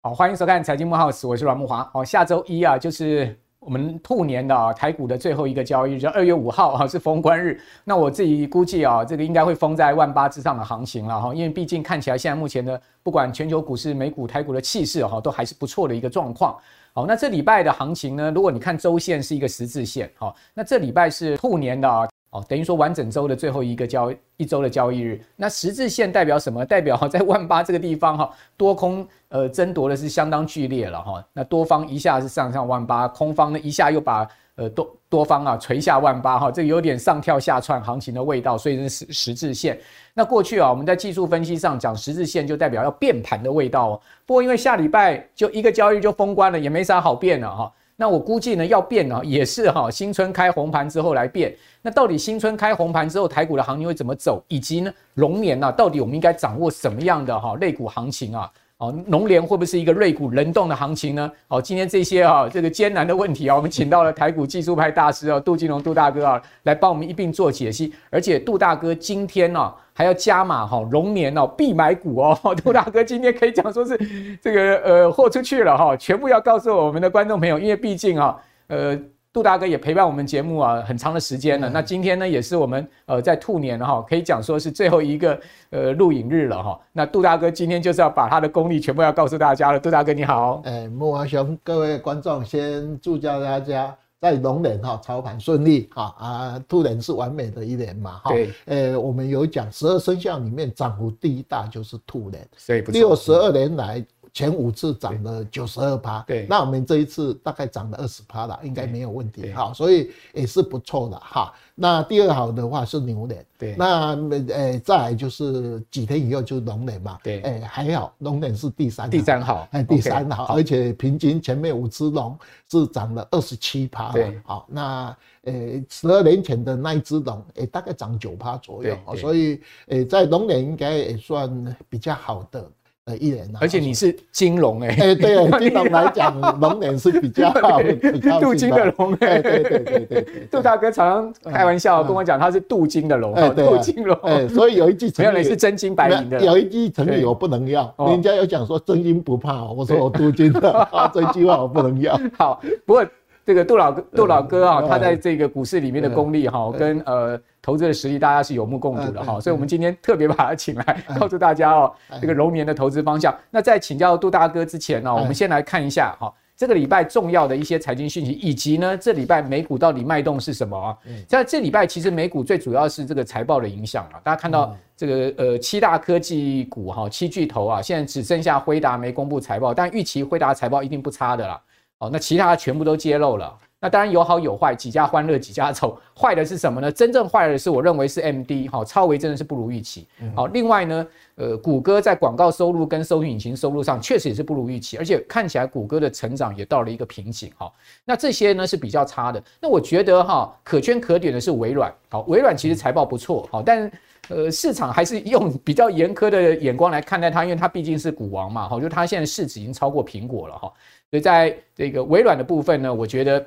好，欢迎收看《财经慕 House》，我是阮木华。好，下周一啊，就是我们兔年的啊，台股的最后一个交易日，就二月五号啊，是封关日。那我自己估计啊，这个应该会封在万八之上的行情了哈，因为毕竟看起来现在目前的不管全球股市、美股、台股的气势哈，都还是不错的一个状况。好，那这礼拜的行情呢，如果你看周线是一个十字线，好，那这礼拜是兔年的啊。等于说完整周的最后一个交一周的交易日，那十字线代表什么？代表在万八这个地方哈，多空呃争夺的是相当剧烈了哈。那多方一下是上上万八，空方呢一下又把呃多多方啊垂下万八哈，这有点上跳下窜行情的味道，所以是十十字线。那过去啊，我们在技术分析上讲十字线就代表要变盘的味道哦。不过因为下礼拜就一个交易就封关了，也没啥好变了哈。那我估计呢，要变呢，也是哈，新春开红盘之后来变。那到底新春开红盘之后，台股的行情会怎么走？以及呢，龙年呢，到底我们应该掌握什么样的哈类股行情啊？哦，龙年会不会是一个瑞股轮动的行情呢？哦，今天这些啊，这个艰难的问题啊，我们请到了台股技术派大师啊，杜金龙杜大哥啊，来帮我们一并做解析。而且杜大哥今天呢，还要加码哈，龙年哦必买股哦。杜大哥今天可以讲说是这个呃豁出去了哈，全部要告诉我们的观众朋友，因为毕竟啊，呃。杜大哥也陪伴我们节目啊很长的时间了。那今天呢，也是我们呃在兔年哈，可以讲说是最后一个呃录影日了哈。那杜大哥今天就是要把他的功力全部要告诉大家了。杜大哥你好，哎，慕驊兄，各位观众先祝教大家在龙年哈操盘顺利哈啊，兔年是完美的一年嘛哈。对，呃，我们有讲十二生肖里面涨幅第一大就是兔年，所以六十二年来。前五次涨了九十二趴，对，那我们这一次大概涨了二十趴了，应该没有问题。哈，所以也是不错的。哈。那第二好的话是牛年，对，那呃再来就是几天以后就是龙年嘛，对，哎还好，龙年是第三，第三好，哎第三好，而且平均前面五只龙是涨了二十七趴，对，好，那呃十二年前的那一只龙，哎大概涨九趴左右，所以呃在龙年应该也算比较好的。呃，一年而且你是金龙哎，哎，对，金龙来讲，龙年是比较 好，镀金的龙哎，对对对对，杜大哥常常开玩笑跟我讲，他是镀金的龙，镀金龙，哎，所以有一句成语，没有，你是真金白银的，有一句成语我不能要，人家有讲说真金不怕，我说我镀金的，这句话我不能要。好，不过这个杜老哥，杜老哥啊，他在这个股市里面的功力哈，跟呃。投资的实力，大家是有目共睹的哈，所以，我们今天特别把他请来，告诉大家哦，这个龙年的投资方向。那在请教杜大哥之前呢，我们先来看一下哈，这个礼拜重要的一些财经讯息，以及呢，这礼拜美股到底脉动是什么啊？在这礼拜，其实美股最主要是这个财报的影响啊。大家看到这个呃七大科技股哈，七巨头啊，现在只剩下辉达没公布财报，但预期辉达财报一定不差的啦。哦，那其他全部都揭露了。那当然有好有坏，几家欢乐几家愁。坏的是什么呢？真正坏的是，我认为是 AMD 哈，超微真的是不如预期。好，另外呢，呃，谷歌在广告收入跟搜索引擎收入上确实也是不如预期，而且看起来谷歌的成长也到了一个瓶颈哈。那这些呢是比较差的。那我觉得哈，可圈可点的是微软。好，微软其实财报不错，好，但呃市场还是用比较严苛的眼光来看待它，因为它毕竟是股王嘛，好，就它现在市值已经超过苹果了哈。所以在这个微软的部分呢，我觉得。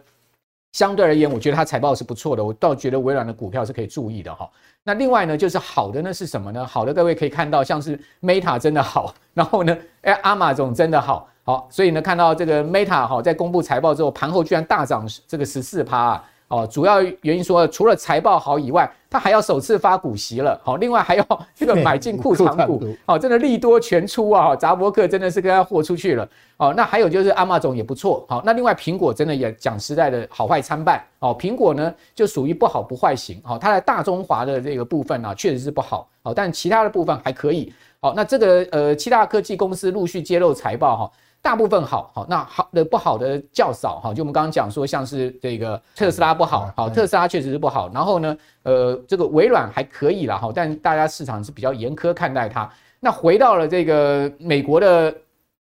相对而言，我觉得它财报是不错的，我倒觉得微软的股票是可以注意的哈。那另外呢，就是好的呢是什么呢？好的，各位可以看到，像是 Meta 真的好，然后呢，哎阿玛总真的好，好，所以呢，看到这个 Meta 哈，在公布财报之后，盘后居然大涨这个十四趴啊。哦，主要原因说，除了财报好以外，它还要首次发股息了。好，另外还要 这个买进库藏股。好，真的利多全出啊！扎伯克真的是跟他豁出去了。哦，那还有就是 Amazon 也不错。好，那另外苹果真的也讲实在的好坏参半。哦，苹果呢就属于不好不坏型。好，它在大中华的这个部分呢确实是不好。好，但其他的部分还可以。好，那这个呃七大科技公司陆续揭露财报哈。大部分好，好，那好的不好的较少哈，就我们刚刚讲说，像是这个特斯拉不好，好，特斯拉确实是不好。然后呢，呃，这个微软还可以啦，哈，但大家市场是比较严苛看待它。那回到了这个美国的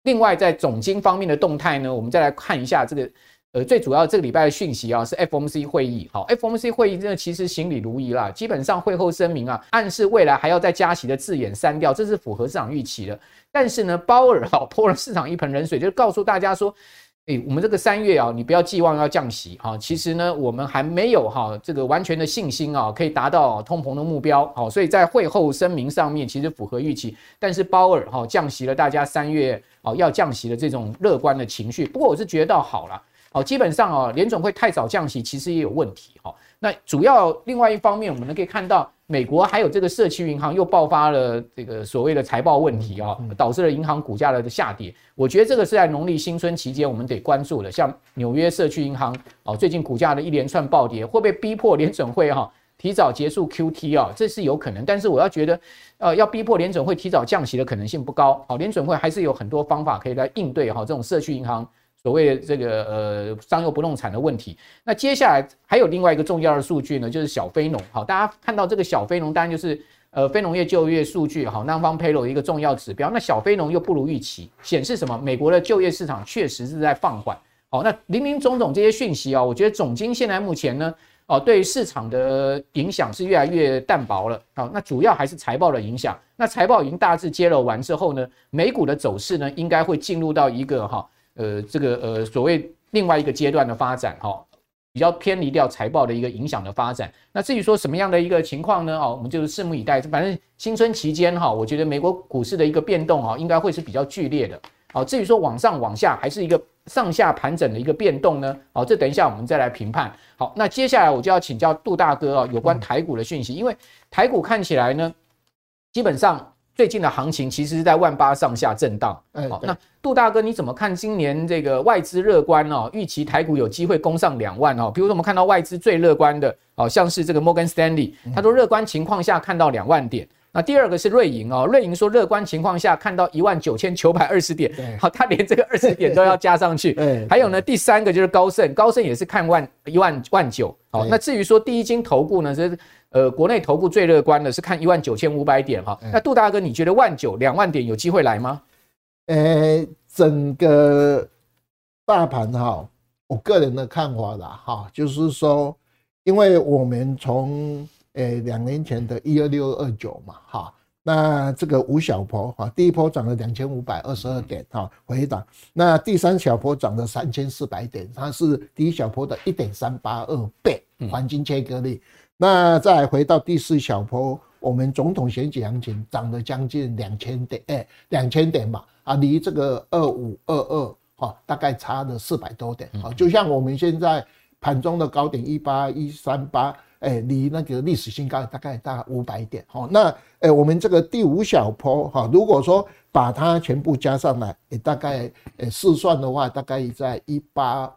另外在总经方面的动态呢，我们再来看一下这个。呃，最主要这个礼拜的讯息啊，是 FOMC 会议。好，FOMC 会议真的其实行礼如仪啦，基本上会后声明啊，暗示未来还要再加息的字眼删掉，这是符合市场预期的。但是呢，鲍尔哈泼了市场一盆冷水，就告诉大家说，哎，我们这个三月啊，你不要寄望要降息哈。其实呢，我们还没有哈这个完全的信心啊，可以达到通膨的目标。好，所以在会后声明上面其实符合预期。但是鲍尔哈降息了，大家三月啊要降息的这种乐观的情绪。不过我是觉得倒好了。好，基本上啊，联总会太早降息其实也有问题哈。那主要另外一方面，我们呢可以看到。美国还有这个社区银行又爆发了这个所谓的财报问题啊，导致了银行股价的下跌。我觉得这个是在农历新春期间我们得关注的。像纽约社区银行啊，最近股价的一连串暴跌，会不会逼迫联准会哈提早结束 QT 啊？这是有可能。但是我要觉得，呃，要逼迫联准会提早降息的可能性不高。好，联准会还是有很多方法可以来应对哈这种社区银行。所谓这个呃商用不动产的问题，那接下来还有另外一个重要的数据呢，就是小非农。好，大家看到这个小非农，当然就是呃非农业就业数据，好南方披露一个重要指标。那小非农又不如预期，显示什么？美国的就业市场确实是在放缓。好，那林林总总这些讯息啊，我觉得总经现在目前呢，哦，对于市场的影响是越来越淡薄了。好，那主要还是财报的影响。那财报已经大致揭露完之后呢，美股的走势呢，应该会进入到一个哈。呃，这个呃，所谓另外一个阶段的发展，哈，比较偏离掉财报的一个影响的发展。那至于说什么样的一个情况呢？哦，我们就是拭目以待。反正新春期间，哈，我觉得美国股市的一个变动，哈，应该会是比较剧烈的。好，至于说往上往下，还是一个上下盘整的一个变动呢？好，这等一下我们再来评判。好，那接下来我就要请教杜大哥啊，有关台股的讯息，因为台股看起来呢，基本上。最近的行情其实是在万八上下震荡。好，那杜大哥你怎么看今年这个外资乐观哦？预期台股有机会攻上两万哦。比如说我们看到外资最乐观的，好像是这个摩根士丹利，他说乐观情况下看到两万点。那第二个是瑞银哦，瑞银说乐观情况下看到一万九千九百二十点。好，他连这个二十点都要加上去。还有呢，第三个就是高盛，高盛也是看万一万万九。好，那至于说第一金投顾呢是。呃，国内投顾最乐观的是看一万九千五百点哈。那杜大哥，你觉得万九两万点有机会来吗？呃，整个大盘哈，我个人的看法啦哈，就是说，因为我们从呃两年前的一二六二九嘛哈，那这个五小波哈，第一波涨了两千五百二十二点哈，回档，那第三小波涨了三千四百点，它是第一小波的一点三八二倍黄金切割率。那再回到第四小波，我们总统选举行情涨了将近两千点，哎，两千点嘛，啊，离这个二五二二哈，大概差了四百多点，好，就像我们现在盘中的高点一八一三八，哎，离那个历史新高大概大五百点，好，那哎，我们这个第五小坡哈，如果说把它全部加上来，也大概呃试算的话，大概在一八。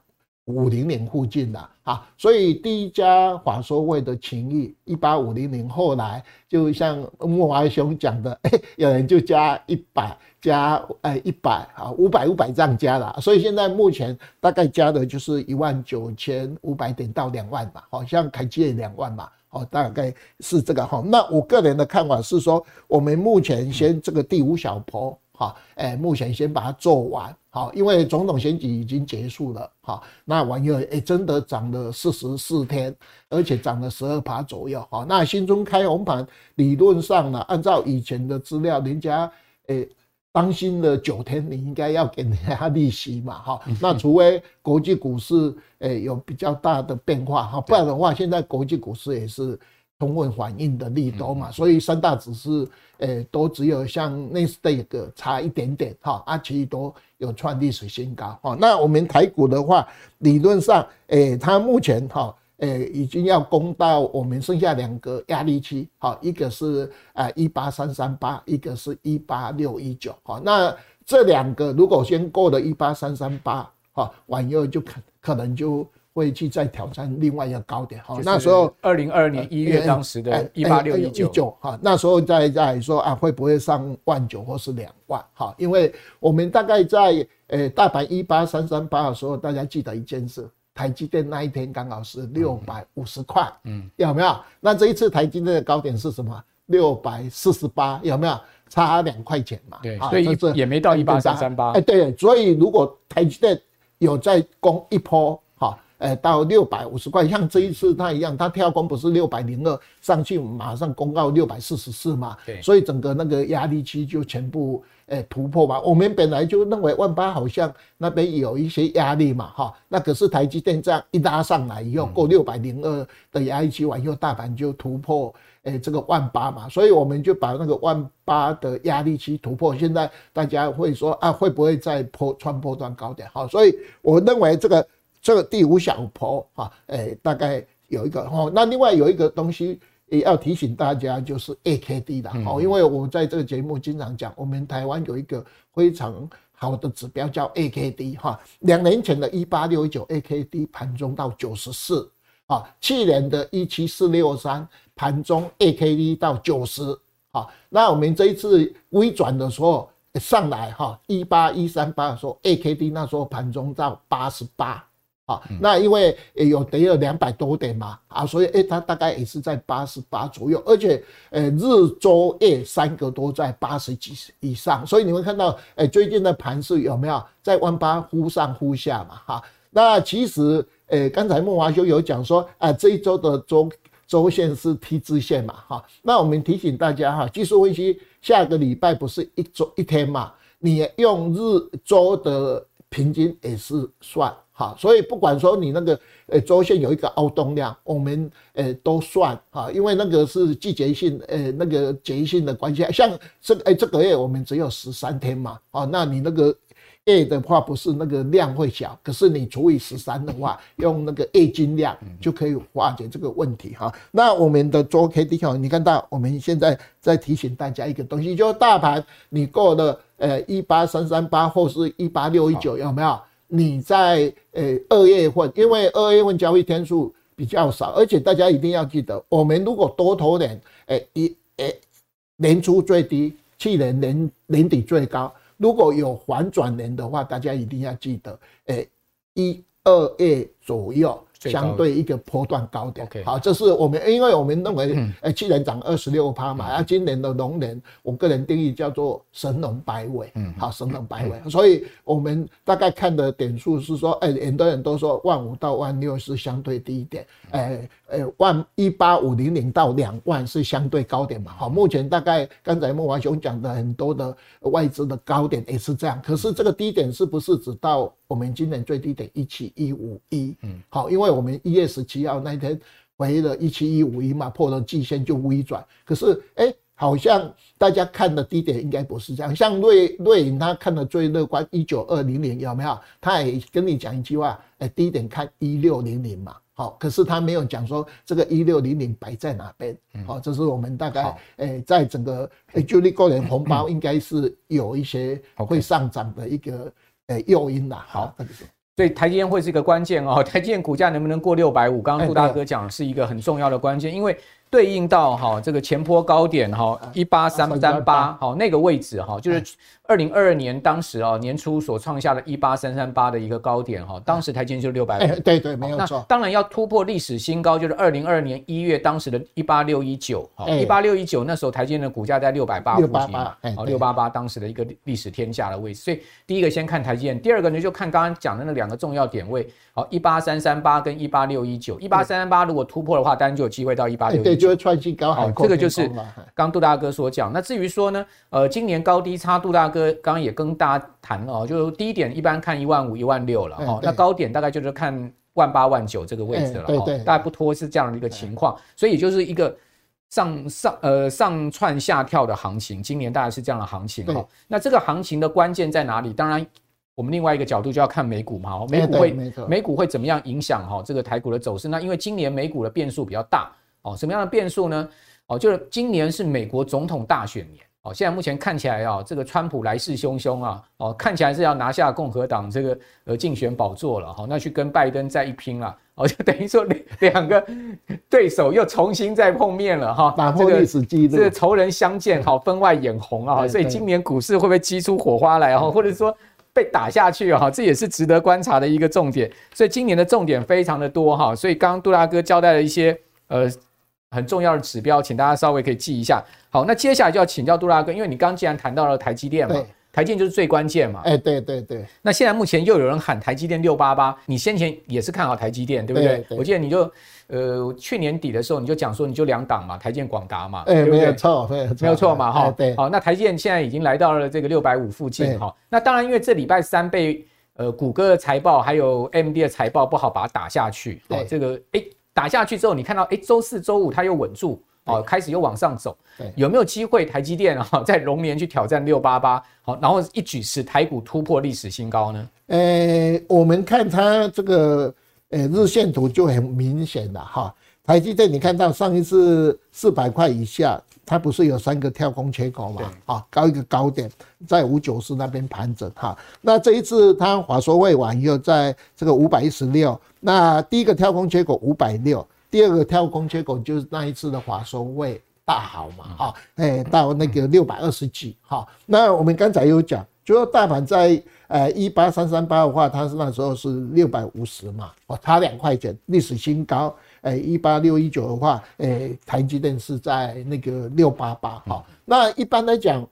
五零零附近的啊，所以第一家法说会的情谊一八五零零，后来就像慕驊兄讲的，欸，有人就加一百加哎一百啊，五百五百这样加了，所以现在目前大概加的就是一万九千五百点到两万吧，好像开机也两万嘛，哦，大概是这个哈。那我个人的看法是说，我们目前先这个第五小波。好，哎，目前先把它做完，好，因为总统选举已经结束了，好，那玩意儿哎，真的涨了四十四天，而且涨了十二趴左右，好，那新春开红盘，理论上呢，按照以前的资料，人家哎当心了九天，你应该要给人家利息嘛，哈，那除非国际股市哎有比较大的变化，哈，不然的话，现在国际股市也是。充分反映的利多嘛，所以三大指数，诶，都只有像纳斯达克差一点点哈，啊，其余都有创历史新高哈。那我们台股的话，理论上，诶，它目前哈，诶，已经要攻到我们剩下两个压力区，哈，一个是啊一八三三八，一个是一八六一九，哈，那这两个如果先过了一八三三八，哈，往后就可可能就。会去再挑战另外一个高点哈，那时候二零二二年一月当时的一八六一九哈，那时候在在说啊，会不会上万九或是两万哈？因为我们大概在呃大盘一八三三八的时候，大家记得一件事，台积电那一天刚好是六百五十块，嗯，有没有？那这一次台积电的高点是什么？六百四十八，有没有？差两块钱嘛？对，所以也没到一八三三八。哎，对，所以如果台积电有再攻一波。呃，到六百五十块，像这一次它一样，它跳空不是六百零二上去，马上公告六百四十四嘛，对，所以整个那个压力区就全部呃突破嘛。我们本来就认为万八好像那边有一些压力嘛，哈，那可是台积电这样一拉上来以后，过六百零二的压力区完以后，大盘就突破诶、欸、这个万八嘛，所以我们就把那个万八的压力区突破。现在大家会说啊，会不会再破穿破段高点？好，所以我认为这个。这个第五小波啊，诶，大概有一个哦。那另外有一个东西也要提醒大家，就是 AKD 的哦，因为我在这个节目经常讲，我们台湾有一个非常好的指标叫 AKD 哈。两年前的一八六一九 AKD 盘中到九十四啊，去年的一七四六三盘中 AKD 到九十啊。那我们这一次微转的时候上来哈，一八一三八的时候 AKD 那时候盘中到八十八。啊，那因为有跌了两百多点嘛，啊，所以诶，它大概也是在八十八左右，而且呃，日周夜三个都在八十几以上，所以你会看到，诶，最近的盘势有没有在万八忽上忽下嘛？哈，那其实，诶，刚才孟华兄有讲说，啊，这一周的周周线是 T 字线嘛，哈，那我们提醒大家哈，技术分析下个礼拜不是一周一天嘛，你用日周的平均也是算。好，所以不管说你那个呃周线有一个凹动量，我们呃都算哈，因为那个是季节性呃那个节性的关系。像这哎这个月我们只有十三天嘛，啊，那你那个月的话不是那个量会小，可是你除以十三的话，用那个月均量就可以化解这个问题哈。那我们的周 K D 哈，你看到我们现在在提醒大家一个东西，就是大盘你过了呃一八三三八或是一八六一九有没有？你在诶二月份，因为二月份交易天数比较少，而且大家一定要记得，我们如果多投点，诶一诶年初最低，去年年年底最高，如果有反转年的话，大家一定要记得，诶一二月左右。相对一个波段高点，okay. 好，这是我们，因为我们认为，诶，去年涨二十六趴嘛，啊，今年的龙年，我个人定义叫做神龙摆尾，嗯，好，神龙摆尾，所以我们大概看的点数是说，诶，很多人都说万五到万六是相对低点，诶，诶，万一八五零零到两万是相对高点嘛，好，目前大概刚才莫华雄讲的很多的外资的高点也是这样，可是这个低点是不是只到？我们今年最低点一七一五一，嗯，好，因为我们一月十七号那天回了一七一五一嘛，破了季线就微转。可是，哎、欸，好像大家看的低点应该不是这样。像瑞瑞银他看的最乐观一九二零零有没有？他也跟你讲一句话，哎、欸，低点看一六零零嘛，好，可是他没有讲说这个一六零零摆在哪边，好，这是我们大概，哎、欸，在整个诶，就你个人红包应该是有一些会上涨的一个。诶，诱因啦，好，所以台积电会是一个关键哦。台积电股价能不能过六百五？刚刚杜大哥讲是一个很重要的关键，因为。对应到哈这个前坡高点哈一八三三八好那个位置哈就是二零二二年当时啊年初所创下的一八三三八的一个高点哈当时台积电就六百五对对没有错。当然要突破历史新高就是二零二二年一月当时的一八六一九好一八六一九那时候台积电的股价在六百八附近好六八八当时的一个历史天价的位置。所以第一个先看台积电，第二个呢就看刚刚讲的那两个重要点位好一八三三八跟一八六一九一八三三八如果突破的话当然就有机会到一八六一九。就会创新高，好，这个就是刚杜大哥所讲。那至于说呢，呃，今年高低差，杜大哥刚刚也跟大家谈了哦，就低点一般看一万五、一万六了哦，那高点大概就是看万八、万九这个位置了哈，大概不脱是这样的一个情况，所以就是一个上上呃上窜下跳的行情，今年大概是这样的行情哈。那这个行情的关键在哪里？当然，我们另外一个角度就要看美股嘛，美股会美股会怎么样影响哈这个台股的走势？那因为今年美股的变数比较大。哦，什么样的变数呢？哦，就是今年是美国总统大选年。哦，现在目前看起来啊，这个川普来势汹汹啊，哦，看起来是要拿下共和党这个呃竞选宝座了。哈，那去跟拜登再一拼了。哦，就等于说两两个对手又重新再碰面了。哈，打破历史记录，这个仇人相见，好，分外眼红啊。所以今年股市会不会激出火花来？哈，或者说被打下去？哈，这也是值得观察的一个重点。所以今年的重点非常的多。哈，所以刚刚杜大哥交代了一些呃。很重要的指标，请大家稍微可以记一下。好，那接下来就要请教杜大哥，因为你刚既然谈到了台积电嘛，台积电就是最关键嘛。哎，对对对。那现在目前又有人喊台积电六八八，你先前也是看好台积电，对不对？对对，我记得你就呃去年底的时候你就讲说你就两档嘛，台积电广达嘛，哎，对对没有错，没有错，没有错嘛，哈。对。好，那台积电现在已经来到了这个六百五附近，哈。那当然，因为这礼拜三被呃谷歌的财报还有 AMD 的财报不好把它打下去，好，这个哎打下去之后，你看到哎周四周五它又稳住。哦，开始又往上走，有没有机会台积电啊，在龙年去挑战六八八？好，然后一举使台股突破历史新高呢？呃，我们看它这个呃日线图就很明显了哈。台积电，你看到上一次四百块以下，它不是有三个跳空缺口嘛？啊，高一个高点在五九四那边盘整哈。那这一次它法说未完又在这个五百一十六，那第一个跳空缺口五百六。第二个跳空缺口就是那一次的华说未大好嘛，哈，哎，到那个六百二十几，哈，那我们刚才有讲，就说大盘在呃一八三三八的话，它是那时候是六百五十嘛，哦，差两块钱，历史新高，哎，一八六一九的话，哎，台积电是在那个六八八，哈，那一般来讲，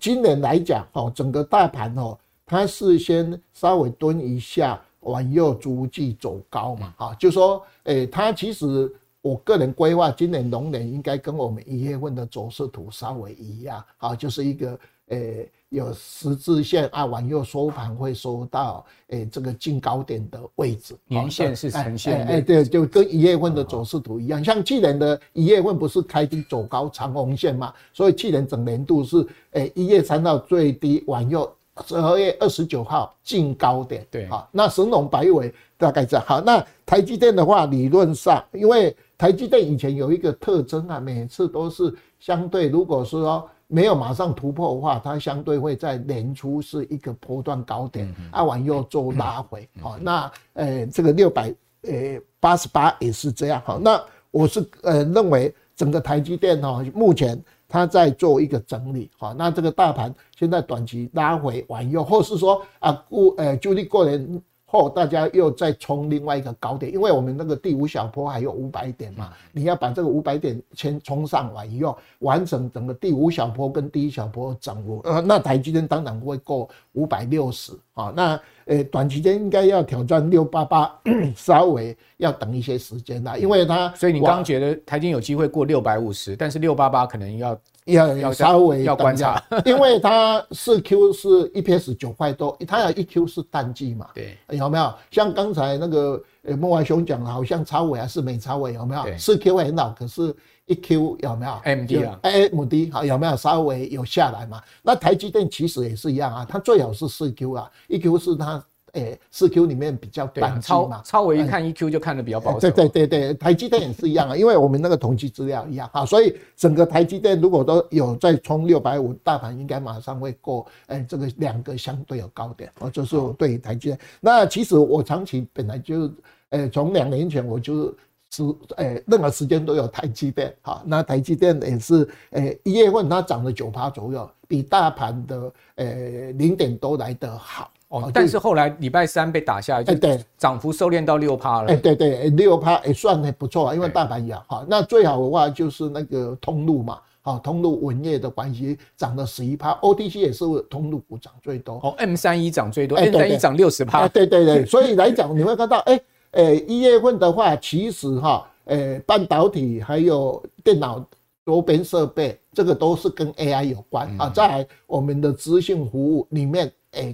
今年来讲，哦，整个大盘哦，它是先稍微蹲一下。往右逐季走高嘛，哈，就说，诶，它其实我个人规划，今年龙年应该跟我们一月份的走势图稍微一样，啊，就是一个，诶，有十字线啊，往右收盘会收到，诶，这个近高点的位置，年线是呈现，哎，对，就跟一月份的走势图一样，像去年的一月份不是开低走高长红线嘛，所以去年整年度是，诶，一月三号最低往右。十二月二十九号近高点，对，好，那神龙摆尾大概这样。好，那台积电的话，理论上，因为台积电以前有一个特征啊，每次都是相对，如果是说没有马上突破的话，它相对会在年初是一个波段高点，啊，往右做拉回。好，那呃，这个六百呃八十八也是这样。好，那我是呃认为整个台积电哈，目前。它在做一个整理，好，那这个大盘现在短期拉回往右，或是说啊过呃，就你过年后大家又再冲另外一个高点，因为我们那个第五小坡还有五百点嘛，你要把这个五百点先冲上来以后，完成整个第五小坡跟第一小波掌握，呃，那台积电当然会过五百六十啊，那。呃，短期间应该要挑战六八八，稍微要等一些时间啦，因为它。所以你刚刚觉得台积有机会过六百五十，但是六八八可能要要要稍微要观察，因为它四 Q 是 EPS 九块多，它有一 Q 是淡季嘛，对，有没有？像刚才那个呃孟怀兄讲的，好像超微还是美超微有没有？四 Q 很老，可是。一 Q 有没有？AMD 啊，AMD 好有没有稍微有下来嘛？那台积电其实也是一样啊，它最好是四 Q 啊，一 Q 是它诶四 Q 里面比较短期嘛。超微一看一 Q 就看得比较保守。对对对对，台积电也是一样啊，因为我们那个统计资料一样啊，所以整个台积电如果都有在冲六百五，大盘应该马上会过诶这个两个相对有高点啊，就是我对台积电。那其实我长期本来就诶从两年前我就是。是诶，任何时间都有台积电，哈，那台积电也是诶，一月份它涨了九趴左右，比大盘的诶零点多来得好哦。但是后来礼拜三被打下来，就对，涨幅收敛到六趴了。哎，对对，六趴也算还不错啊，因为大盘也好。那最好的话就是那个通路嘛，好，通路文业的关系涨了十一趴，OTC 也是通路股涨最多。哦，M 三一涨最多，M 三一涨六十趴。对对对，所以来讲你会看到，哎。诶，一月份的话，其实哈，诶，半导体还有电脑周边设备，这个都是跟 AI 有关啊。在我们的资讯服务里面，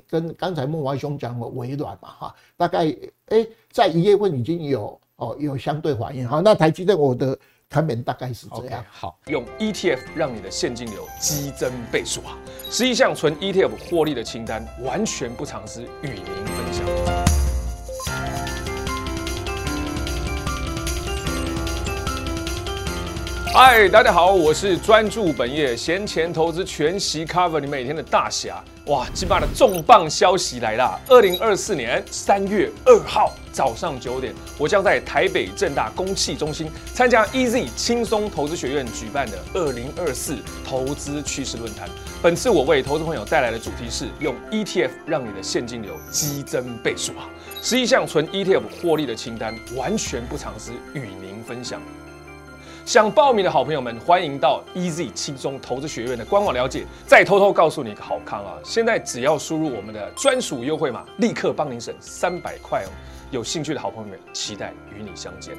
跟刚才孟怀兄讲的微软嘛，哈，大概诶，在一月份已经有哦有相对反应。好，那台积电我的看法大概是这样。好，用 ETF 让你的现金流激增倍数啊！十一项纯 ETF 获利的清单，完全不藏私，与您分享。嗨，大家好，我是专注本业闲钱投资全息 cover 你每天的大侠。哇，鸡巴的重磅消息来啦！二零二四年三月二号早上九点，我将在台北正大公器中心参加 EZ 轻松投资学院举办的二零二四投资趋势论坛。本次我为投资朋友带来的主题是用 ETF 让你的现金流激增倍数啊！十一项纯 ETF 获利的清单，完全不藏私，与您分享。想报名的好朋友们，欢迎到 EZ 轻松投资学院的官网了解。再偷偷告诉你一个好康啊，现在只要输入我们的专属优惠码，立刻帮您省三百块哦。有兴趣的好朋友们，期待与你相见。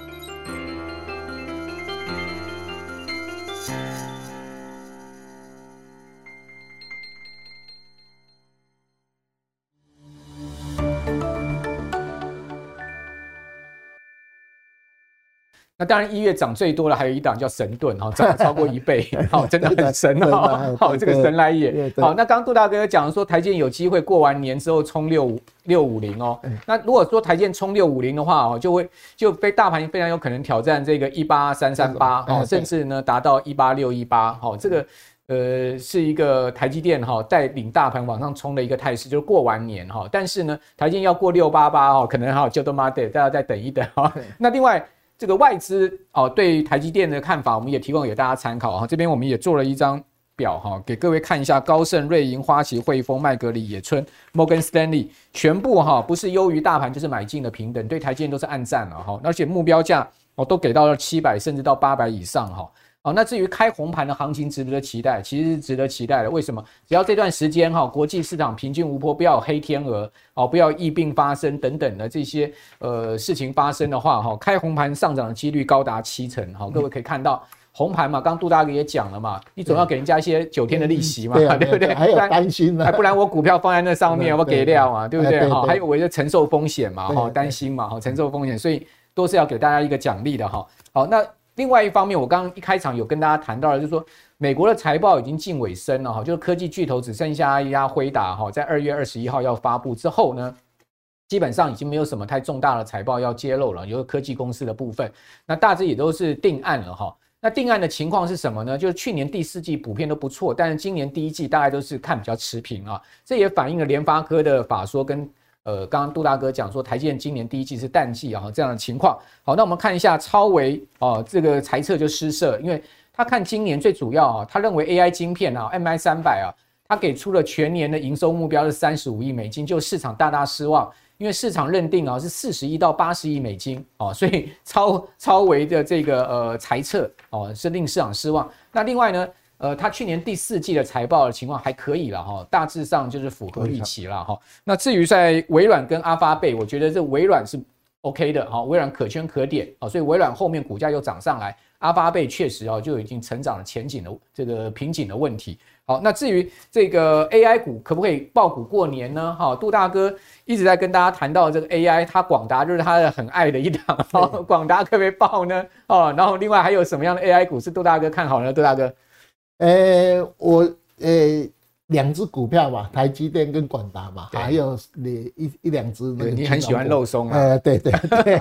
那当然，一月涨最多的还有一档叫神盾哈，涨了超过一倍，好，真的很神哈，好，这个神来也。好，那刚刚杜大哥讲说，台建有机会过完年之后冲六五六五零哦。那如果说台建冲六五零的话哦，就会就非大盘非常有可能挑战这个一八三三八哦，甚至呢达到一八六一八。好，这个呃是一个台积电哈带领大盘往上冲的一个态势，就是过完年哈。但是呢，台积要过六八八哦，可能哈就都妈的，大家再等一等哈。那另外。这个外资哦，对台积电的看法，我们也提供给大家参考哈。这边我们也做了一张表哈，给各位看一下。高盛、瑞银、花旗、汇丰、麦格里、野村、摩根斯丹利，全部哈不是优于大盘就是买进的平等，对台积电都是暗赞了哈。而且目标价哦都给到了七百，甚至到八百以上哈。好，那至于开红盘的行情值不值得期待？其实是值得期待的。为什么？只要这段时间哈，国际市场平均无波，不要有黑天鹅哦，不要疫病发生等等的这些呃事情发生的话哈，开红盘上涨的几率高达七成。好，各位可以看到红盘嘛，刚刚杜大哥也讲了嘛，你总要给人家一些九天的利息嘛，对不对？还有担心呢，不然我股票放在那上面，我给料嘛，对不对？哈，还有我就承受风险嘛，哈，担心嘛，哈，承受风险，所以都是要给大家一个奖励的哈。好，那。另外一方面，我刚刚一开场有跟大家谈到了，就是说美国的财报已经近尾声了哈，就是科技巨头只剩下一家辉达哈，在二月二十一号要发布之后呢，基本上已经没有什么太重大的财报要揭露了，就是科技公司的部分，那大致也都是定案了哈。那定案的情况是什么呢？就是去年第四季普遍都不错，但是今年第一季大概都是看比较持平啊，这也反映了联发科的法说跟。呃，刚刚杜大哥讲说，台积电今年第一季是淡季啊，这样的情况。好，那我们看一下超微哦，这个财测就失色，因为他看今年最主要啊，他认为 AI 晶片啊，MI 三百啊，他给出了全年的营收目标是三十五亿美金，就市场大大失望，因为市场认定啊是四十亿到八十亿美金啊，所以 超超微的这个呃财测哦是令市场失望。那另外呢？呃，它去年第四季的财报的情况还可以了哈，大致上就是符合预期了哈。那至于在微软跟阿发贝，我觉得这微软是 OK 的哈，微软可圈可点啊，所以微软后面股价又涨上来，阿发贝确实啊就已经成长了前景的这个瓶颈的问题。好，那至于这个 AI 股可不可以爆股过年呢？哈，杜大哥一直在跟大家谈到这个 AI，他广达就是他的很爱的一档，广达可不可以爆呢？哦，然后另外还有什么样的 AI 股是杜大哥看好呢？杜大哥？呃、我呃。两只股票嘛，台积电跟广达嘛，还有你一一两只。你很喜欢肉松啊？呃，对对对，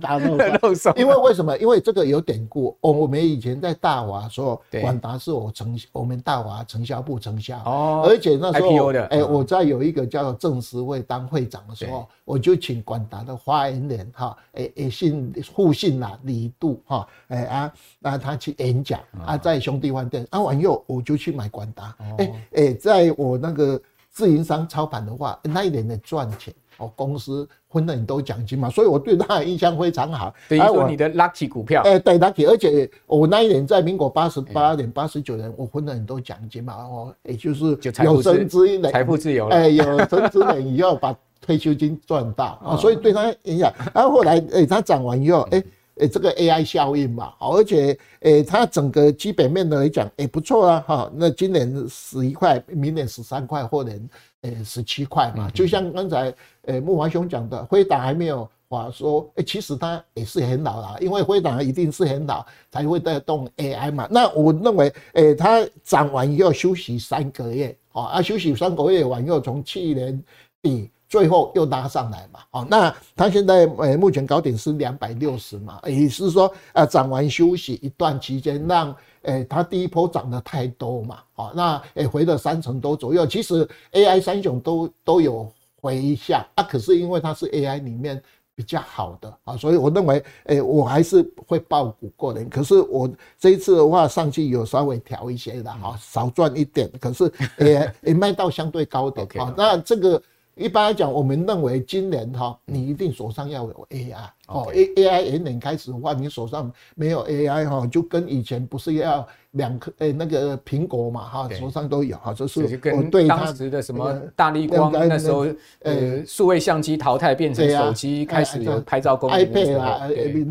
打肉 肉松。因为为什么？因为这个有典故。我我们以前在大华说，广达是我承我们大华承销部承销。哦。而且那时候，哎，我在有一个叫做郑时惠当会长的时候，我就请广达的发言人哈，哎哎姓互信啦，李杜哈，哎啊，那他去演讲啊，在兄弟饭店啊，完以后我就去买广达，哎。哎、欸，在我那个自营商操盘的话，那一年的赚钱哦，公司分了很多奖金嘛，所以我对他的印象非常好。等于说你的 lucky 股票，哎、欸，对 lucky，而且我那一年在民国八十八年、八十九年，我分了很多奖金嘛，哦，也就是有生之年，财富自由了，哎、欸，有生之年以后把退休金赚到啊，所以对他影响。然后后来，哎、欸，他涨完以后，哎、欸。诶，这个 AI 效应嘛，而且诶，它整个基本面的来讲，也，不错啊，哈。那今年十一块，明年十三块，后年诶十七块嘛。就像刚才诶木华兄讲的，辉达还没有话说，诶，其实它也是很老啦，因为辉达一定是很老才会带动 AI 嘛。那我认为，诶，它涨完以后休息三个月，啊，休息三个月完以后，从去年底。最后又拉上来嘛，哦，那它现在呃目前高点是两百六十嘛，也是说啊涨完休息一段期间，让诶它第一波涨得太多嘛，哦，那诶回了三成多左右，其实 AI 三雄都都有回一下。啊，可是因为它是 AI 里面比较好的。啊，所以我认为诶我还是会抱股过年，可是我这一次的话上去有稍微调一些的哈，少赚一点，可是也也卖到相对高点。啊，那这个。一般来讲，我们认为今年哈，你一定手上要有 AI 哦，A A I 元年开始的话，你手上没有 A I 哈，就跟以前不是要。两颗诶，那个苹果嘛哈，手上都有哈，就是我对当时的什么大力光那时候呃，数位相机淘汰变成手机开始有拍照功能，iPad 啊，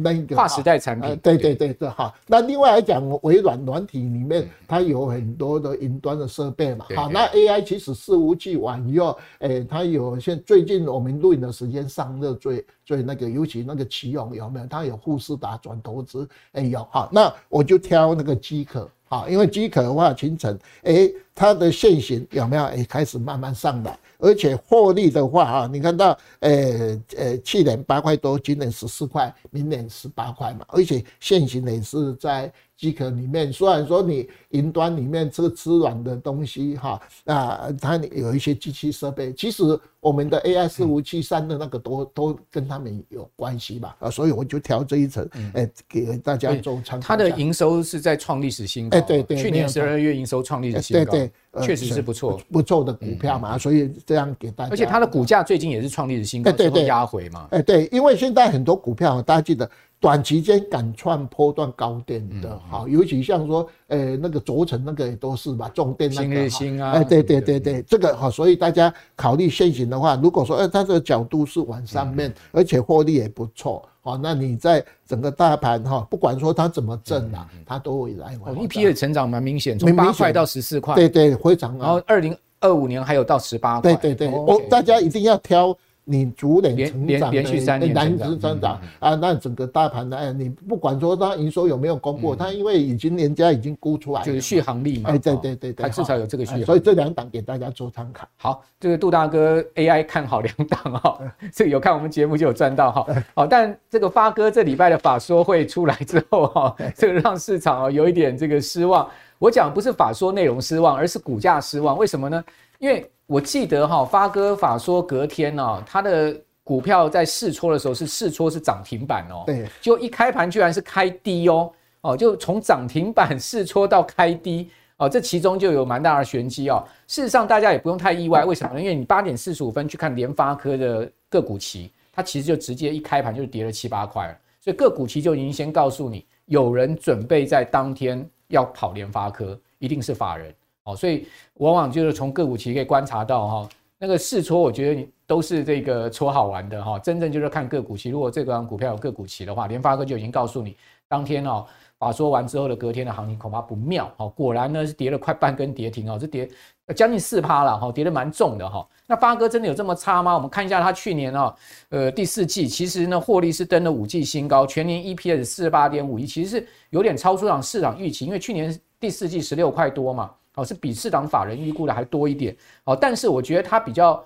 那个划时代产品，对对对对哈。那另外来讲，微软软体里面它有很多的云端的设备嘛，好，那 AI 其实肆无忌惮以后，诶，它有现最近我们录影的时间上热最所以那个，尤其那个奇勇有没有？他有富士达转投资，哎有好，那我就挑那个机壳。好，因为机壳的话，勤诚，诶，它的线型有没有？诶，开始慢慢上来，而且获利的话啊，你看到，诶，诶，去年八块多，今年十四块，明年十八块嘛，而且线型也是在。机壳里面，虽然说你云端里面这个吃软的东西哈，啊，它有一些机器设备，其实我们的 AI 四五七三的那个都都跟他们有关系吧，啊，所以我就调这一层，哎，给大家做参考。它的营收是在创历史新高，哎，对对，去年十二月营收创立的新高，对对，确实是不错，不错的股票嘛，所以这样给大家。而且它的股价最近也是创立的新高，对对，压回嘛，哎对，因为现在很多股票大家记得。短期间敢创波段高点的，好，尤其像说，呃，那个轴承那个也都是吧，重电那个，新啊，哎，对对对对，这个好，所以大家考虑现行的话，如果说，呃，它这个角度是往上面，而且获利也不错，好，那你在整个大盘哈，不管说它怎么震啊，它都会来。一批的成长蛮明显，从八块到十四块，对对，非常。然后二零二五年还有到十八块，对对对，我大家一定要挑。你主领成长的，蓝值增长啊，那整个大盘呢？你不管说它营收有没有公布，它因为已经人家已经估出来，就是续航力嘛。哎，对对对对，它至少有这个续航。所以这两档给大家做参考。好，这个杜大哥 AI 看好两档哈，这个有看我们节目就有赚到哈。好，但这个发哥这礼拜的法说会出来之后哈，这个让市场啊有一点这个失望。我讲不是法说内容失望，而是股价失望。为什么呢？因为我记得哈，发哥法说隔天呢，他的股票在试戳的时候是试戳是涨停板哦，对，就一开盘居然是开低哦，哦，就从涨停板试戳到开低哦，这其中就有蛮大的玄机哦。事实上大家也不用太意外，为什么呢？因为你八点四十五分去看联发科的个股期，它其实就直接一开盘就跌了七八块了，所以个股期就已经先告诉你，有人准备在当天要跑联发科，一定是法人。哦，所以往往就是从个股期可以观察到哈，那个试撮，我觉得你都是这个撮好玩的哈。真正就是看个股期，如果这个股票有个股期的话，联发科就已经告诉你，当天哦，法说完之后的隔天的行情恐怕不妙。哦，果然呢是跌了快半根跌停哦，这跌将近四趴了哈，跌得蛮重的哈。那发哥真的有这么差吗？我们看一下他去年哦，呃第四季其实呢获利是登了五季新高，全年 EPS 四十八点五亿，其实是有点超出市场预期，因为去年第四季十六块多嘛。哦，是比市场法人预估的还多一点。哦，但是我觉得他比较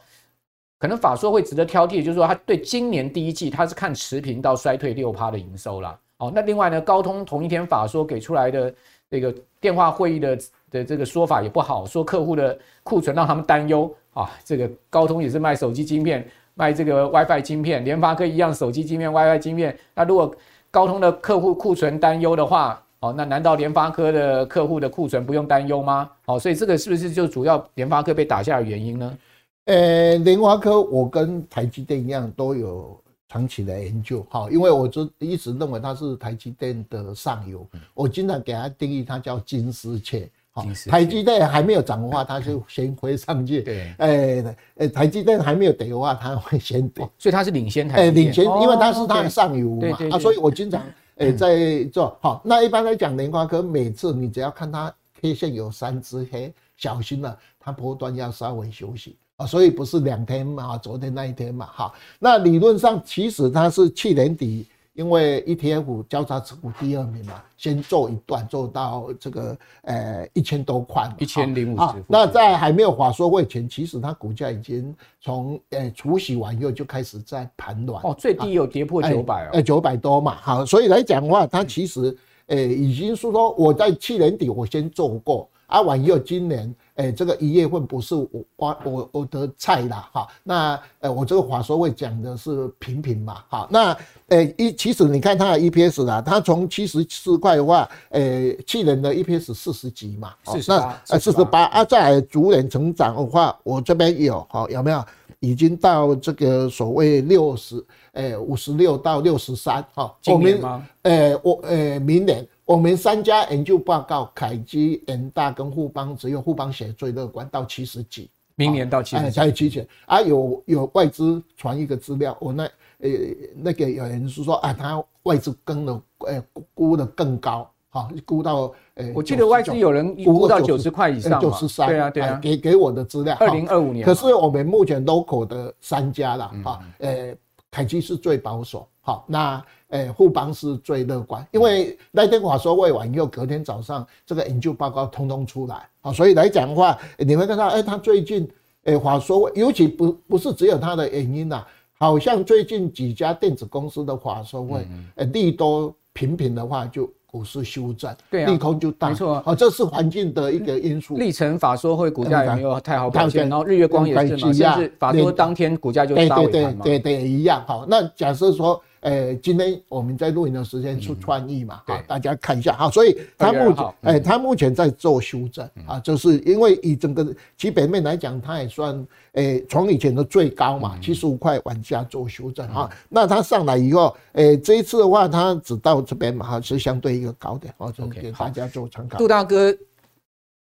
可能法说会值得挑剔，就是说他对今年第一季他是看持平到衰退六趴的营收啦。哦，那另外呢，高通同一天法说给出来的这个电话会议的的这个说法也不好，说客户的库存让他们担忧啊。这个高通也是卖手机晶片，卖这个 WiFi 晶片，联发科一样手机晶片、WiFi 晶片。那如果高通的客户库存担忧的话，哦，那难道联发科的客户的库存不用担忧吗？哦，所以这个是不是就主要联发科被打下的原因呢？呃，联发科我跟台积电一样都有长期的研究，哈，因为我就一直认为它是台积电的上游，我经常给它定义它叫金丝雀，哈，台积电还没有涨的话，它就先飞上去，对，哎，哎，台积电还没有跌的话，它会先跌，所以它是领先台积电，领先，因为它是它的上游嘛，啊，所以我经常。诶，在做好。那一般来讲，莲花科每次你只要看它 K 线有三只黑，小心了，它波段要稍微休息啊。所以不是两天嘛，昨天那一天嘛，哈。那理论上其实它是去年底。因为 ETF 交叉持股第二名嘛，先做一段做到这个呃一千多块，一千零五十。那在还没有法说会前，其实它股价已经从呃除息完以后就开始在盘软。哦，最低有跌破九百哦，呃九百多嘛。好，所以来讲的话，它其实呃已经是说我在去年底我先做过，啊完以后今年。哎、欸，这个一月份不是我我我我的菜啦，哈。那呃，我这个话说会讲的是平平嘛，哈。那呃一、欸、其实你看它的 EPS 啦，它从七十四块的话，呃、欸，去年的 EPS 四十几嘛，四十八，呃四十八啊，在逐年成长的话，我这边有好，有没有？已经到这个所谓六十，诶，五十六到六十三，哈，今年吗？诶，我，诶，明年我们三家研究报告，凯基、元大跟富邦，只有富邦写最乐观，到七十几，明年到七十几，才七十啊，有有外资传一个资料，我那，诶，那个有人是说啊，他外资跟了，诶，估的更高。好，估到诶，我记得外资有人估到九十块以上，九十三，对啊，对啊，给给我的资料，二零二五年。可是我们目前 local 的三家了，哈，诶，凯基是最保守，好，那诶，富邦是最乐观，因为那天华说未完以后，隔天早上这个研究报告通通出来，好，所以来讲的话，你会看到，哎，他最近诶华说会，尤其不不是只有他的原因呐，好像最近几家电子公司的华说会，呃，利多频频的话就。股市休战，对啊，利空就大，没错，好，这是环境的一个因素。历程法说会股价也没有太好表现，然后日月光也是嘛，甚至法说当天股价就杀尾盘嘛，对对对，一样。好，那假设说。诶，今天我们在录影的时间出创意嘛？啊，大家看一下哈。所以他目前，诶，它目前在做修正啊，就是因为以整个基本面来讲，它也算诶，从以前的最高嘛，七十五块往下做修正哈。那它上来以后，诶，这一次的话，它只到这边嘛，哈，是相对一个高点啊，就给大家做参考。杜大哥，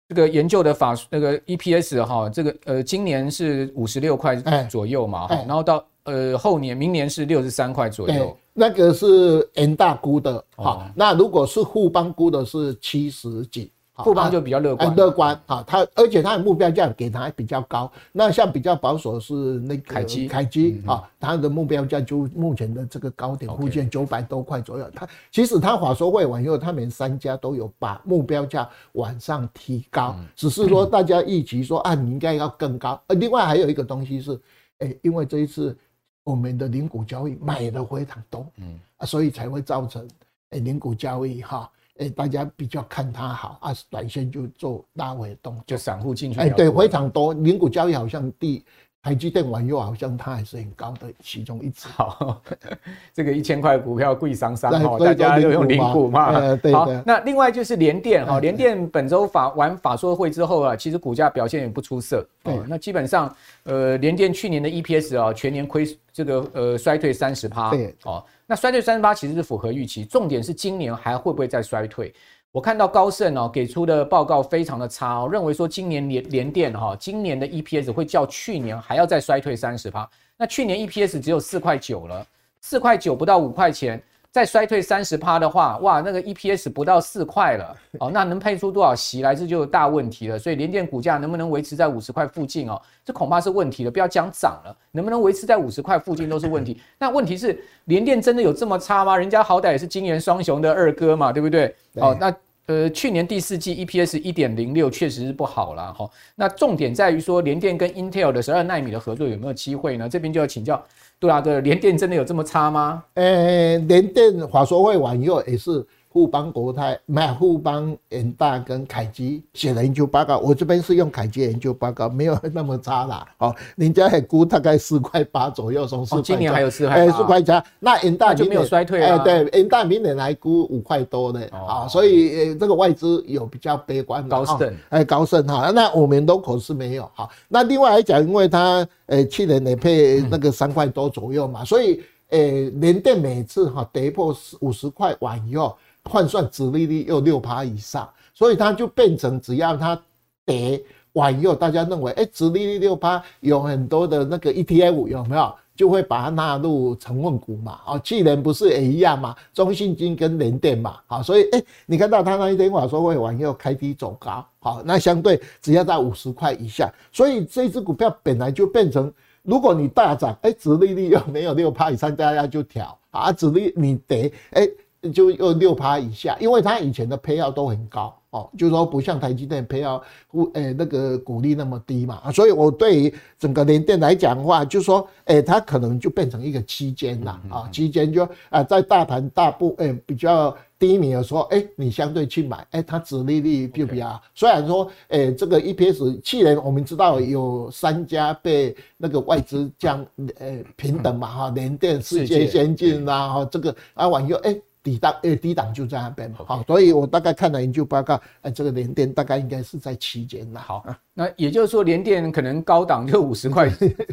这个研究的法那个 EPS 哈，这个呃，今年是五十六块左右嘛，哈，然后到。呃，后年明年是六十三块左右，那个是 N 大估的，好，那如果是富邦估的是七十几，富邦就比较乐观，乐观，啊。他而且他的目标价给他还比较高，那像比较保守是那个凯基，凯基啊，他的目标价就目前的这个高点附近九百多块左右，他其实他法说会完以后，他们三家都有把目标价往上提高，只是说大家预期说啊，你应该要更高，呃，另外还有一个东西是，哎，因为这一次。我们的零股交易买的非常多，嗯啊，所以才会造成诶零股交易哈，诶大家比较看它好啊，短线就做拉尾动，就散户进去，哎对，非常多零股交易好像第。台积电玩又好像它还是很高的其中一只。好，这个一千块股票贵桑桑哈，大家都用零股嘛。好，那另外就是联电哈，联电本周法完法说会之后啊，其实股价表现也不出色。对，那基本上呃，联电去年的 EPS 啊，全年亏这个呃衰退三十趴。对，哦，那衰退三十趴其实是符合预期，重点是今年还会不会再衰退？我看到高盛哦给出的报告非常的差哦，认为说今年联联电哈，今年的 EPS 会较去年还要再衰退三十趴。那去年 EPS 只有四块九了，四块九不到五块钱。再衰退三十趴的话，哇，那个 EPS 不到四块了，哦，那能配出多少息来，这就大问题了。所以联电股价能不能维持在五十块附近哦，这恐怕是问题了。不要讲涨了，能不能维持在五十块附近都是问题。那问题是联电真的有这么差吗？人家好歹也是晶圆双雄的二哥嘛，对不对？哦，那呃，去年第四季 EPS 一点零六确实是不好了哈。那重点在于说联电跟 Intel 的十二纳米的合作有没有机会呢？这边就要请教。杜大哥，联电真的有这么差吗？诶、欸，联电法说会完以后也是。富邦国泰、买富邦、元大跟凯基写的研究报告，我这边是用凯基研究报告，没有那么差啦。哦，人家还估大概四块八左右，从四块、哦。今年还有四块八。哎，四块加。那元大就没有衰退啊。哎，对，元大明年来估五块多的啊，所以这个外资有比较悲观的。高盛，哎，高盛哈，那我们都可是没有哈。那另外来讲，因为它呃去年也配那个三块多左右嘛，所以呃联电每次哈跌破五十块完以后。换算殖利率又六趴以上，所以它就变成只要它跌完以后，大家认为，哎，殖利率六趴，有很多的那个 ETF 有没有，就会把它纳入成分股嘛？哦，去年不是也一样嘛？中信金跟联电嘛，好，所以哎，你看到它那一天法说会往右开低走高，好，那相对只要在五十块以下，所以这只股票本来就变成，如果你大涨，哎，殖利率又没有六趴以上，大家就调啊，殖利你跌，哎。就又六趴以下，因为它以前的配药都很高哦，就是说不像台积电配药股诶那个股利那么低嘛，所以我对于整个联电来讲的话，就是说诶它可能就变成一个区间啦啊，区间就啊在大盘大部诶比较。低迷的时候，哎，你相对去买，哎，它殖利率比不比较？虽然说，哎，这个 EPS 去年我们知道有三家被那个外资降，呃，平等嘛，哈，联电、世界先进啦，哈，这个啊，完以后，哎，底档呃低档就在那边嘛，好，所以我大概看了研究报告，哎，这个联电大概应该是在期间了。好，那也就是说联电可能高档就 五十块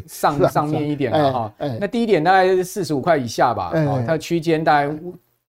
上上面一点了哈，那低点大概是四十五块以下吧，哦，它区间大概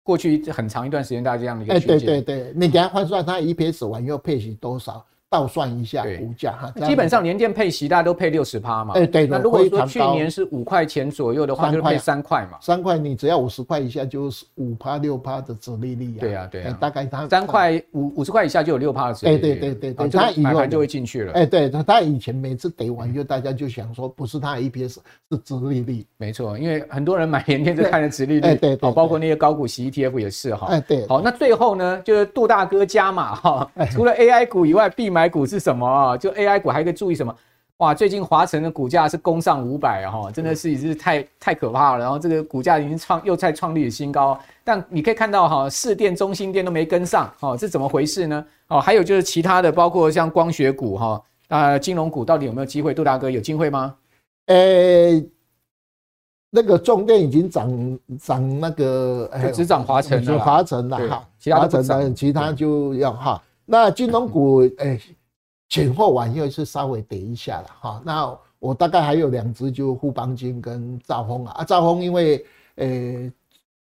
过去很长一段时间大概这样的一个区间。哎，对对对，你给它换算它 EPS 完又配息多少？倒算一下股价哈，基本上年电配息大家都配六十趴嘛。哎，对。那如果说去年是五块钱左右的话，就配三块嘛。三块你只要五十块以下就是五趴六趴的殖利率啊。对啊，对啊。大概它三块五五十块以下就有六趴的殖利率。对对对对，它买盘就会进去了。哎，对，他他以前每次得完就大家就想说，不是他 EPS 是殖利率。没错，因为很多人买年电就看的殖利率。对对。包括那些高股息 ETF 也是哈。哎，对。好，那最后呢，就是杜大哥加码哈，除了 AI 股以外，必买股是什么？啊，就 AI 股还可以注意什么？哇，最近华晨的股价是攻上五百哈，真的是也是太太可怕了。然后这个股价已经创又在创历史新高，但你可以看到哈，市电、中心电都没跟上，哦，这怎么回事呢？哦，还有就是其他的，包括像光学股哈，啊，金融股到底有没有机会？杜大哥有机会吗？呃、欸，那个重电已经涨涨那个，就只涨华晨了，华晨了哈，华城的其他就要哈。那金融股，哎。前后晚又是稍微跌一下了哈，那我大概还有两只就富邦金跟兆丰啊，啊兆丰因为呃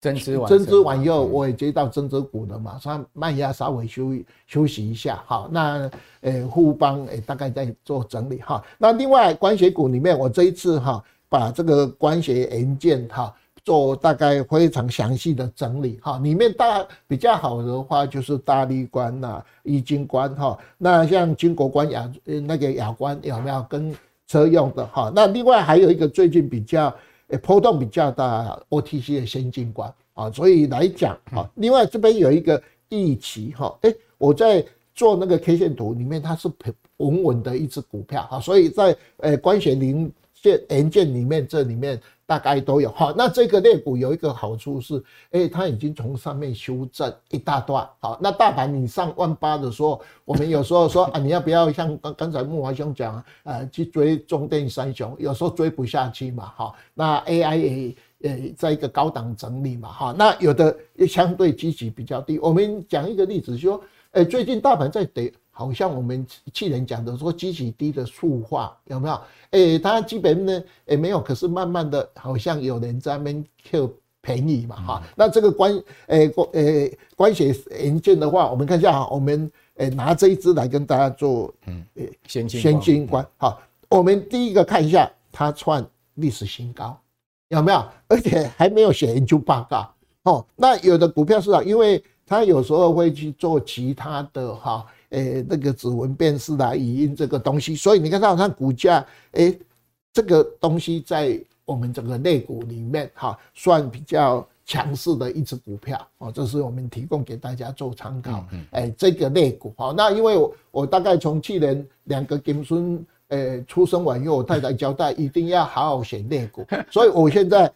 增资完增资完以后我也接到增资股的嘛，所以卖压稍微休休息一下哈，那呃富邦诶大概在做整理哈，那另外光学股里面我这一次哈把这个光学元件哈。做大概非常详细的整理哈，里面大比较好的话就是大立光呐、玉晶光哈，那像金国光亚那个亚光有没有跟车用的哈？那另外还有一个最近比较诶波动比较大 OTC 的先进光啊，所以来讲哈，另外这边有一个易奇哈，诶我在做那个 K 线图里面它是稳稳的一只股票哈，所以在诶光学零件元件里面这里面。大概都有哈，那这个裂股有一个好处是，哎、它已经从上面修正一大段，好，那大盘你上万八的时候，我们有时候说啊，你要不要像刚刚才木华兄讲啊，呃，去追中电三雄，有时候追不下去嘛，哈，那 AI 也也在一个高档整理嘛，哈，那有的相对积极比较低，我们讲一个例子说，哎、欸，最近大盘在跌。好像我们去年讲的说基期低的塑化有没有？哎、欸，它基本呢也、欸、没有，可是慢慢的好像有人在那边 Q 便宜嘛哈。那这个关诶关诶关学元件的话，我们看一下哈，我们诶拿这一支来跟大家做嗯诶先进先进观好。我们第一个看一下它创历史新高有没有？而且还没有写研究报告哦。那有的股票市场，因为它有时候会去做其他的哈。诶、欸，那个指纹辨识啦、语音这个东西，所以你看到它股价，诶、欸，这个东西在我们整个内股里面哈，算比较强势的一只股票哦，这是我们提供给大家做参考。诶，这个内股好，那因为我我大概从去年两个金孙。呃，出生完以后，我太太交代一定要好好选肋骨，所以我现在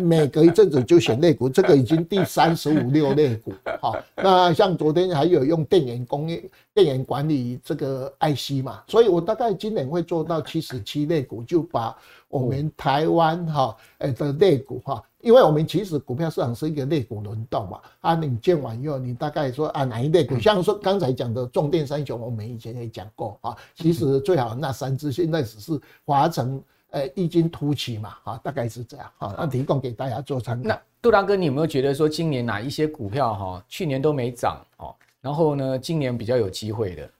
每隔一阵子就选肋骨，这个已经第三十五六肋骨。好，那像昨天还有用电源工业、电源管理这个 IC 嘛，所以我大概今年会做到七十七肋骨，就把我们台湾哈呃的类股哈。因为我们其实股票市场是一个类股轮动嘛，啊，你建完以后，你大概说啊哪一类股，像说刚才讲的重电三雄，我们以前也讲过啊，其实最好那三只现在只是华城呃异军突起嘛，啊，大概是这样啊，那提供给大家做参考。那杜大哥，你有没有觉得说今年哪一些股票哈，去年都没涨哦，然后呢，今年比较有机会的？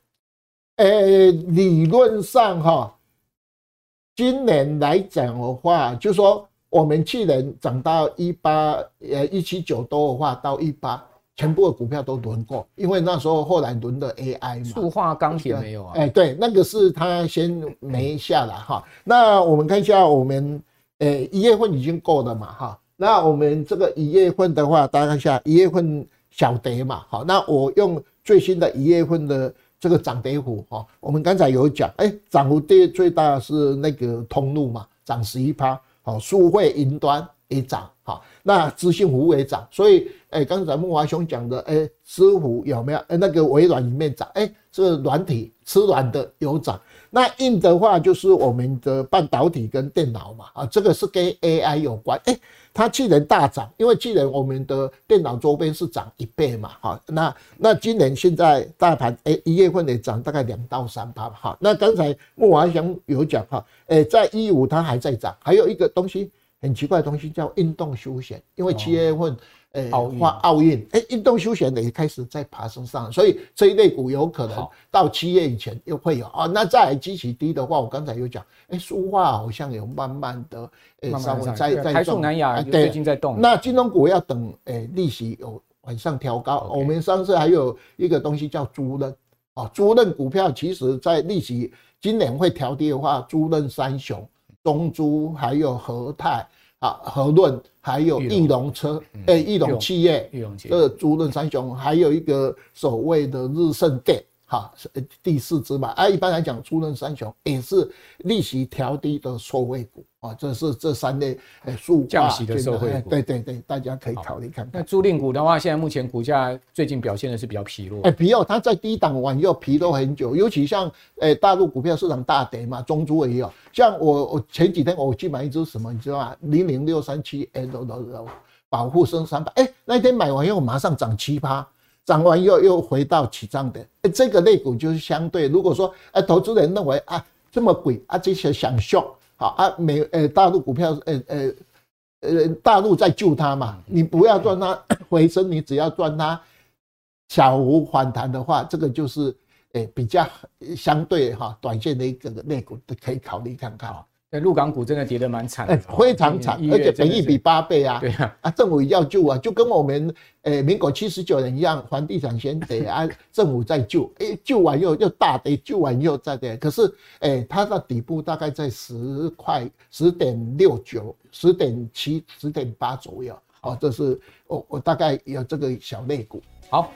呃，理论上哈，今年来讲的话，就说。我们去年涨到一八呃一七九多的话，到一八，全部的股票都轮过，因为那时候后来轮的 AI 嘛。塑化钢铁没有啊？哎，对，那个是它先没下来哈。那我们看一下，我们呃一月份已经过了嘛哈。那我们这个一月份的话，大家看一下一月份小跌嘛，好，那我用最新的一月份的这个涨跌幅哈。我们刚才有讲，哎，涨幅跌最大是那个通路嘛，涨十一趴。好，数位云端也涨，好，那资讯服务也涨，所以诶，刚才慕驊兄讲的，诶，师傅有没有？诶，那个微软里面涨，诶，这个软体吃软的有涨。那硬的话就是我们的半导体跟电脑嘛，啊，这个是跟 AI 有关。诶，它去年大涨，因为去年我们的电脑周边是涨一倍嘛，哈，那那今年现在大盘诶一月份也涨大概两到三趴，哈。那刚才莫华祥有讲哈，诶，在一五它还在涨，还有一个东西。很奇怪的东西叫运动休闲，因为七月份，呃，奥奥运，哎，运动休闲的也开始在爬升上，所以这一类股有可能到七月以前又会有啊。那再来基期低的话，我刚才有讲，哎，塑化好像有慢慢的，诶，稍微在在台塑、南亚最近在动。那金融股要等，哎，利息有往上调高。我们上次还有一个东西叫租赁，啊，租赁股票其实在利息今年会调低的话，租赁三雄。中租还有和泰啊，和润还有翼龙车，哎，翼龙企业，这个租赁三雄，还有一个所谓的日盛电，哈，是第四只嘛。啊，一般来讲，竹润三雄也是利息调低的受惠股。啊，这是这三类诶，数降息的受惠股，对对对，大家可以考虑看看。那租赁股的话，现在目前股价最近表现的是比较疲弱。哎，疲弱，它在低档完又疲弱很久，尤其像诶大陆股票市场大跌嘛，中租也有。像我我前几天我去买一只什么，你知道吗？零零六三七 L 的保护升三百，哎，那天买完以后马上涨七趴，涨完又又回到起涨点。哎，这个类股就是相对，如果说哎投资人认为啊这么贵啊这些想秀。好啊，美呃大陆股票呃呃呃大陆在救它嘛，你不要赚它回升，你只要赚它小幅反弹的话，这个就是诶比较相对哈短线的一个类股都可以考虑看看。那陆港股真的跌得蛮惨，非常惨，而且本益比八倍啊！对啊，啊，政府要救啊，就跟我们诶民国七十九年一样，房地产先跌啊，政府再救，诶，救完又又大跌，救完又再跌。可是诶，它的底部大概在十块、十点六九、十点七、十点八左右。好，这是我我大概有这个小类股。好。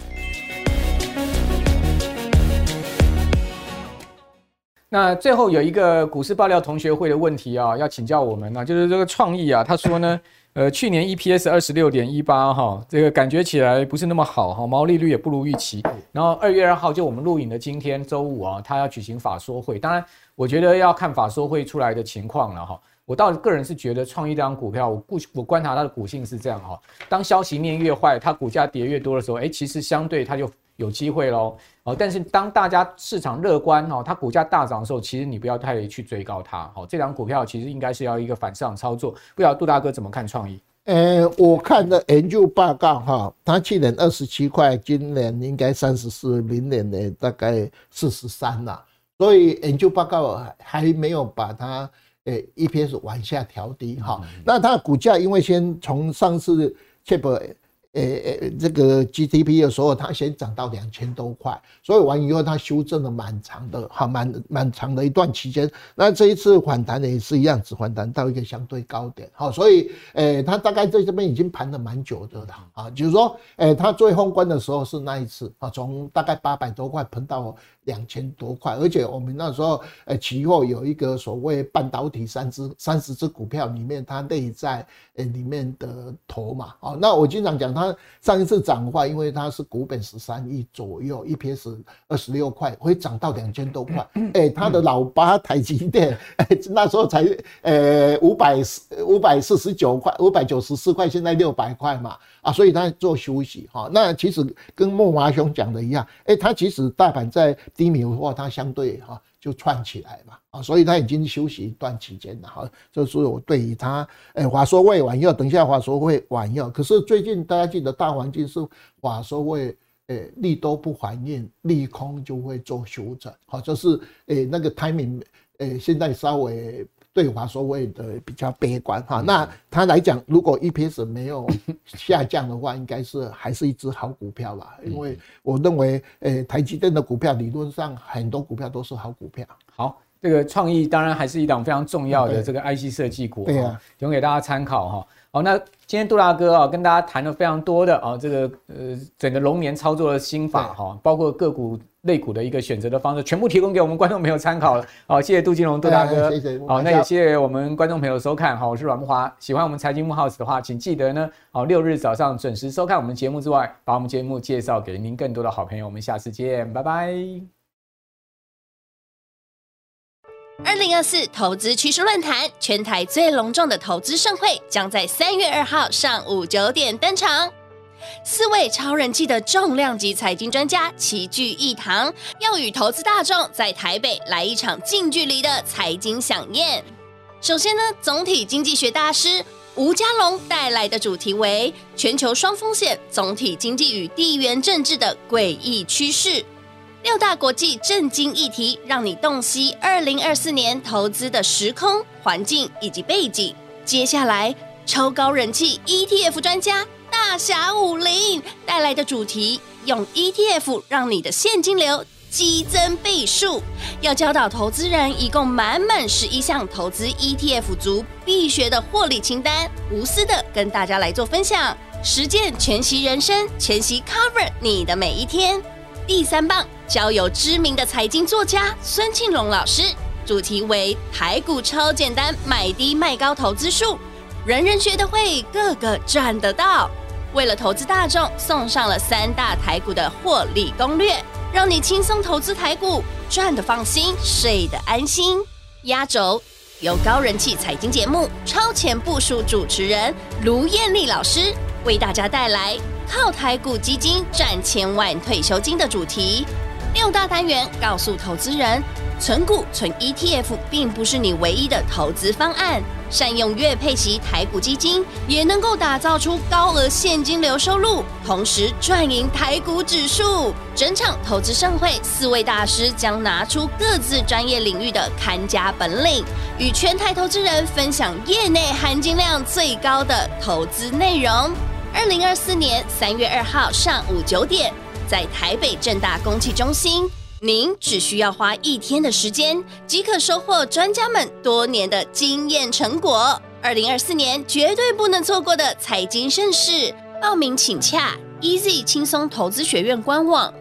那最后有一个股市爆料同学会的问题啊，要请教我们呢，就是这个创意啊，他说呢，呃，去年 EPS 二十六点一八哈，这个感觉起来不是那么好哈，毛利率也不如预期。然后二月二号就我们录影的今天周五啊，他要举行法说会，当然我觉得要看法说会出来的情况了哈。我倒个人是觉得创意这张股票，我故我观察它的股性是这样哈，当消息面越坏，它股价跌越多的时候，哎，其实相对它就。有机会喽，哦，但是当大家市场乐观哦，它股价大涨的时候，其实你不要太去追高它，好，这档股票其实应该是要一个反市场操作。不知道杜大哥怎么看创意？呃，我看的研究报告哈，它去年二十七块，今年应该三十四，明年呢大概四十三了，所以研究报告还没有把它呃 EPS 往下调低哈。那它的股价因为先从上次确保。诶诶，这个 GDP 的时候，它先涨到两千多块，所以完以后它修正了蛮长的，哈，蛮蛮长的一段期间。那这一次反弹呢也是一样，只反弹到一个相对高点，好，所以诶，它大概在这边已经盘了蛮久的了，啊，就是说，诶，它最宏观的时候是那一次，啊，从大概八百多块喷到。两千多块，而且我们那时候，呃，期货有一个所谓半导体三只三十只股票里面，它内在呃里面的头嘛，哦，那我经常讲，它上一次涨的话，因为它是股本十三亿左右，EPS 二十六块，会涨到两千多块，哎，它的老八台积电，哎，那时候才呃五百四五百四十九块，五百九十四块，现在六百块嘛，啊，所以它做休息哈，那其实跟莫华兄讲的一样，哎，它其实大盘在。低迷的话，它相对哈就窜起来嘛啊，所以他已经休息一段期间了哈。这是我对于它，诶，法说会完要，等一下华说会完要，可是最近大家记得大环境是华说会，诶，利多不反应，利空就会做修正，好，就是诶那个 timing，诶现在稍微。对华所谓的比较悲观哈，那他来讲，如果 EPS 没有 下降的话，应该是还是一只好股票啦。因为我认为，诶，台积电的股票理论上很多股票都是好股票。好，这个创意当然还是一档非常重要的这个 IC 设计股，对啊，提供给大家参考哈。好，那今天杜大哥啊，跟大家谈了非常多的啊，这个呃整个龙年操作的心法哈，包括个股类股的一个选择的方式，全部提供给我们观众朋友参考了。好，谢谢杜金龙杜大哥，谢谢。好，那也谢谢我们观众朋友收看。好，我是阮木华，喜欢我们财经木 house 的话，请记得呢，好六日早上准时收看我们节目之外，把我们节目介绍给您更多的好朋友。我们下次见，拜拜。二零二四投资趋势论坛，全台最隆重的投资盛会，将在三月二号上午九点登场。四位超人气的重量级财经专家齐聚一堂，要与投资大众在台北来一场近距离的财经饗宴。首先呢，总体经济学大师吴家龙带来的主题为“全球双风险：总体经济与地缘政治的诡异趋势”。六大国际震惊议题，让你洞悉二零二四年投资的时空环境以及背景。接下来，超高人气 ETF 专家大侠武林带来的主题，用 ETF 让你的现金流激增倍数。要教导投资人，一共满满十一项投资 ETF 族必学的获利清单，无私的跟大家来做分享，实践全息人生，全息 Cover 你的每一天。第三棒。交由知名的财经作家孙庆龙老师，主题为台股超简单买低卖高投资术，人人学得会，个个赚得到。为了投资大众，送上了三大台股的获利攻略，让你轻松投资台股，赚得放心，睡得安心。压轴由高人气财经节目《超前部署》主持人卢艳丽老师为大家带来靠台股基金赚千万退休金的主题。六大单元告诉投资人，存股、存 ETF 并不是你唯一的投资方案。善用月配息台股基金，也能够打造出高额现金流收入，同时赚赢台股指数。整场投资盛会，四位大师将拿出各自专业领域的看家本领，与全台投资人分享业内含金量最高的投资内容。二零二四年三月二号上午九点。在台北正大公汽中心，您只需要花一天的时间，即可收获专家们多年的经验成果。二零二四年绝对不能错过的财经盛事，报名请洽 Easy 轻松投资学院官网